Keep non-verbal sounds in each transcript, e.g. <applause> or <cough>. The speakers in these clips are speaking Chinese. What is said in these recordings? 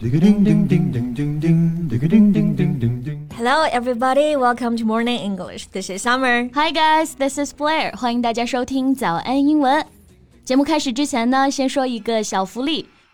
Hello, everybody. Welcome to Morning English. This is Summer. Hi guys, this is Blair. 欢迎大家收听早安英文。节目开始之前呢，先说一个小福利。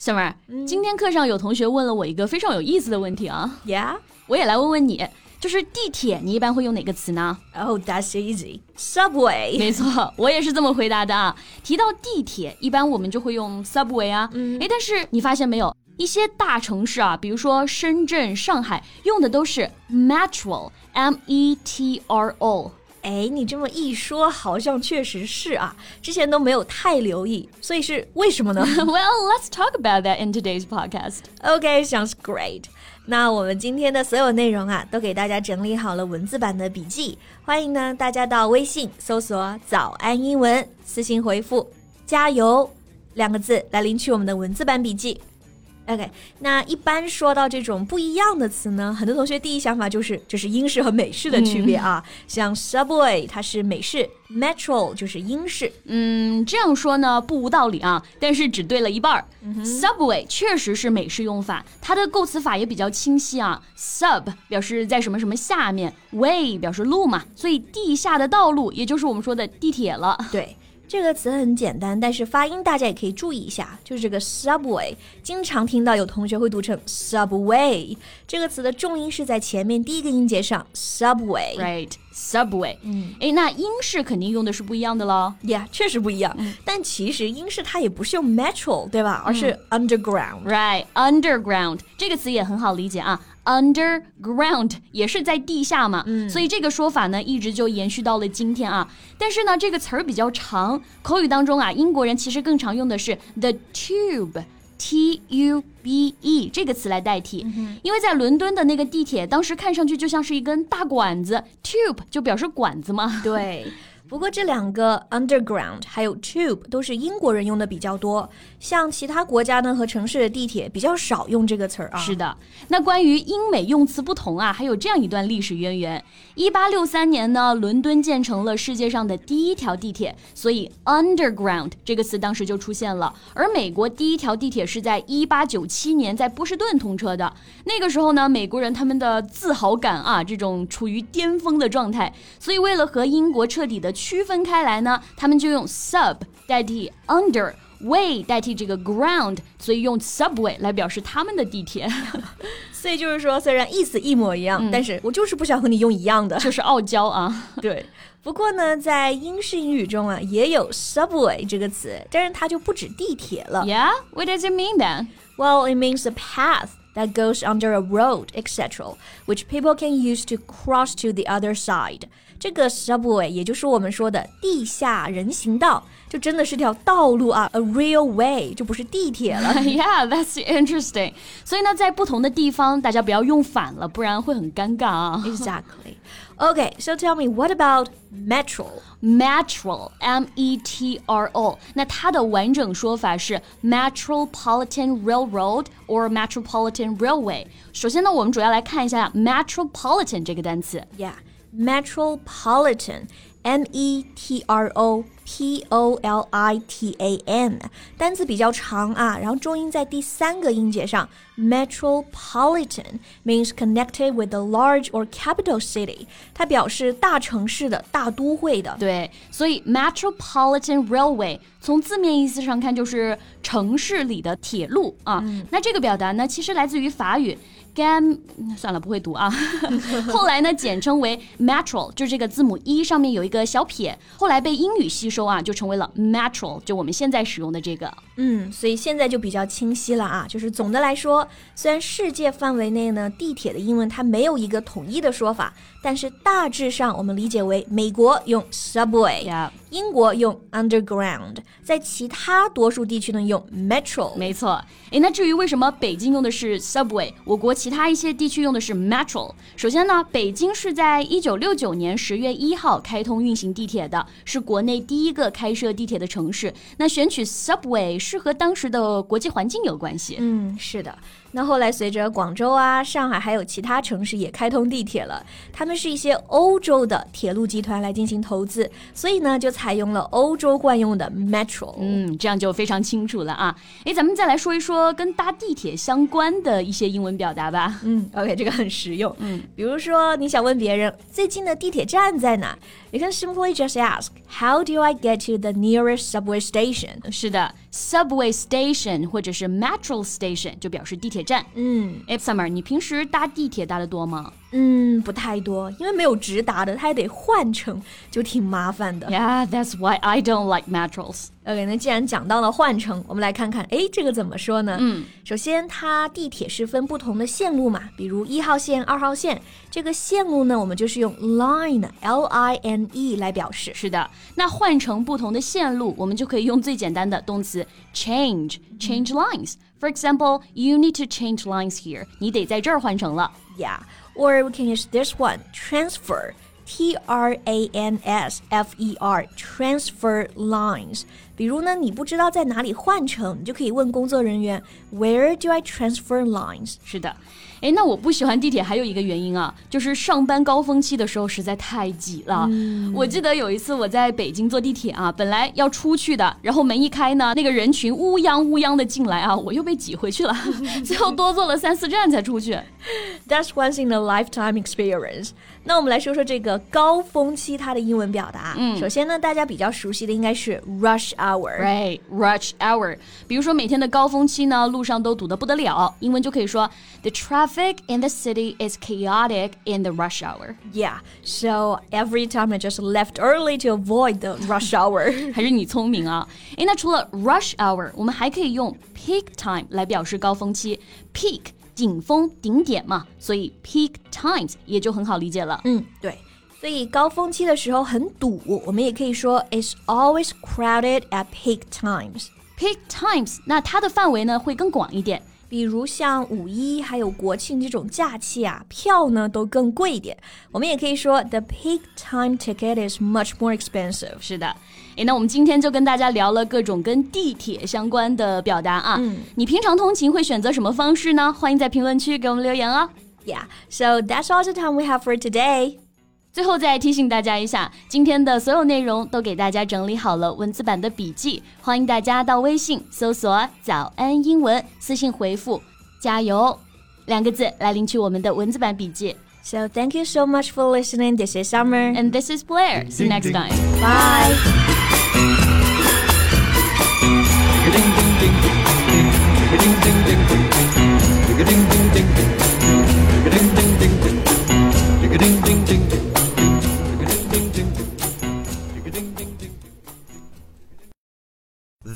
！Summer，、嗯、今天课上有同学问了我一个非常有意思的问题啊。Yeah，我也来问问你，就是地铁，你一般会用哪个词呢？Oh, that's easy. Subway. 没错，我也是这么回答的啊。提到地铁，一般我们就会用 subway 啊。嗯，诶，但是你发现没有，一些大城市啊，比如说深圳、上海，用的都是 metro，m e t r o。哎，你这么一说，好像确实是啊，之前都没有太留意，所以是为什么呢？<laughs> Well, let's talk about that in today's podcast. Okay, sounds great. 那我们今天的所有内容啊，都给大家整理好了文字版的笔记，欢迎呢大家到微信搜索“早安英文”，私信回复“加油”两个字来领取我们的文字版笔记。OK，那一般说到这种不一样的词呢，很多同学第一想法就是这是英式和美式的区别啊。嗯、像 subway 它是美式，metro 就是英式。嗯，这样说呢不无道理啊，但是只对了一半儿。嗯、subway 确实是美式用法，它的构词法也比较清晰啊。sub 表示在什么什么下面，way 表示路嘛，所以地下的道路也就是我们说的地铁了。对。这个词很简单，但是发音大家也可以注意一下，就是这个 subway，经常听到有同学会读成 subway，这个词的重音是在前面第一个音节上，subway。Right，subway。嗯，哎，那英式肯定用的是不一样的喽。Yeah，确实不一样。嗯、但其实英式它也不是用 metro，对吧？而是 underground。Right，underground 这个词也很好理解啊。Underground 也是在地下嘛，嗯、所以这个说法呢一直就延续到了今天啊。但是呢，这个词儿比较长，口语当中啊，英国人其实更常用的是 the tube，t u b e 这个词来代替，嗯、因为在伦敦的那个地铁，当时看上去就像是一根大管子，tube 就表示管子嘛。对。不过这两个 underground 还有 tube 都是英国人用的比较多，像其他国家呢和城市的地铁比较少用这个词儿啊。是的，那关于英美用词不同啊，还有这样一段历史渊源。一八六三年呢，伦敦建成了世界上的第一条地铁，所以 underground 这个词当时就出现了。而美国第一条地铁是在一八九七年在波士顿通车的，那个时候呢，美国人他们的自豪感啊，这种处于巅峰的状态，所以为了和英国彻底的区分开来呢，他们就用 sub 代替 under，way 代替这个 ground，所以用 subway 来表示他们的地铁。<laughs> 所以就是说，虽然意思一模一样，嗯、但是我就是不想和你用一样的，就是傲娇啊。<laughs> 对。不过呢，在英式英语中啊，也有 subway 这个词，但是它就不止地铁了。Yeah, what does it mean then? Well, it means a path that goes under a road, etc., which people can use to cross to the other side. 这个 subway 也就是我们说的地下人行道，就真的是条道路啊，a real way，就不是地铁了。 yeah, that's <laughs> interesting. 所以呢，在不同的地方，大家不要用反了，不然会很尴尬啊。 Exactly. Okay, so tell me, what about metro? Metro, M-E-T-R-O. 那它的完整说法是 Metropolitan Railroad or Metropolitan Railway. 首先呢，我们主要来看一下 Metropolitan 这个单词。 Yeah. Metropolitan, M E T R O P O L I T A N，单词比较长啊，然后重音在第三个音节上。Metropolitan means connected with a large or capital city，它表示大城市的大都会的。对，所以 Metropolitan Railway 从字面意思上看就是城市里的铁路啊。嗯、那这个表达呢，其实来自于法语。Gam 算了，不会读啊。<laughs> 后来呢，简称为 Metro，就是这个字母 e 上面有一个小撇，后来被英语吸收啊，就成为了 Metro，就我们现在使用的这个。嗯，所以现在就比较清晰了啊。就是总的来说，虽然世界范围内呢，地铁的英文它没有一个统一的说法，但是大致上我们理解为美国用 subway. 英国用 underground，在其他多数地区呢用 metro。没错，诶，那至于为什么北京用的是 subway，我国其他一些地区用的是 metro？首先呢，北京是在一九六九年十月一号开通运行地铁的，是国内第一个开设地铁的城市。那选取 subway 是和当时的国际环境有关系。嗯，是的。那后来随着广州啊、上海还有其他城市也开通地铁了，他们是一些欧洲的铁路集团来进行投资，所以呢就采用了欧洲惯用的 metro。嗯，这样就非常清楚了啊。哎，咱们再来说一说跟搭地铁相关的一些英文表达吧。嗯，OK，这个很实用。嗯，比如说你想问别人最近的地铁站在哪，you can simply just ask How do I get to the nearest subway station？是的，subway station 或者是 metro station 就表示地铁。铁站，嗯，哎，Summer，你平时搭地铁搭的多吗？嗯，不太多，因为没有直达的，它还得换乘，就挺麻烦的。Yeah, that's why I don't like metros. OK，那既然讲到了换乘，我们来看看，哎，这个怎么说呢？嗯，首先它地铁是分不同的线路嘛，比如一号线、二号线，这个线路呢，我们就是用 line，L I N E 来表示。是的，那换成不同的线路，我们就可以用最简单的动词 change，change lines。For example, you need to change lines here. 你得在这儿换乘了。Yeah. Or we can use this one, transfer. T R A N S F E R transfer lines。比如呢，你不知道在哪里换乘，你就可以问工作人员，Where do I transfer lines？是的。哎，那我不喜欢地铁还有一个原因啊，就是上班高峰期的时候实在太挤了。嗯、我记得有一次我在北京坐地铁啊，本来要出去的，然后门一开呢，那个人群乌泱乌泱的进来啊，我又被挤回去了，<laughs> 最后多坐了三四站才出去。<laughs> That's once in a lifetime experience。那我们来说说这个高峰期它的英文表达。嗯，首先呢，大家比较熟悉的应该是 rush hour。Right，rush hour。比如说每天的高峰期呢，路上都堵得不得了，英文就可以说 the traffic traffic in the city is chaotic in the rush hour. Yeah, so every time I just left early to avoid the rush hour. 还是你聪明啊！诶，那除了 <laughs> rush hour，我们还可以用 peak time 来表示高峰期。peak 顶峰顶点嘛，所以 peak times 也就很好理解了。嗯，对。 所以高峰期的时候很堵，我们也可以说 it's always crowded at peak times. Peak times，那它的范围呢会更广一点。比如像五一还有国庆这种假期啊，票呢都更贵一点。我们也可以说，the peak time ticket is much more expensive。是的，诶，那我们今天就跟大家聊了各种跟地铁相关的表达啊。嗯，你平常通勤会选择什么方式呢？欢迎在评论区给我们留言哦。Yeah, so that's all the time we have for today. 最后再提醒大家一下，今天的所有内容都给大家整理好了文字版的笔记，欢迎大家到微信搜索“早安英文”，私信回复“加油”两个字来领取我们的文字版笔记。So thank you so much for listening. This is Summer and this is Blair. See you next time. Bye.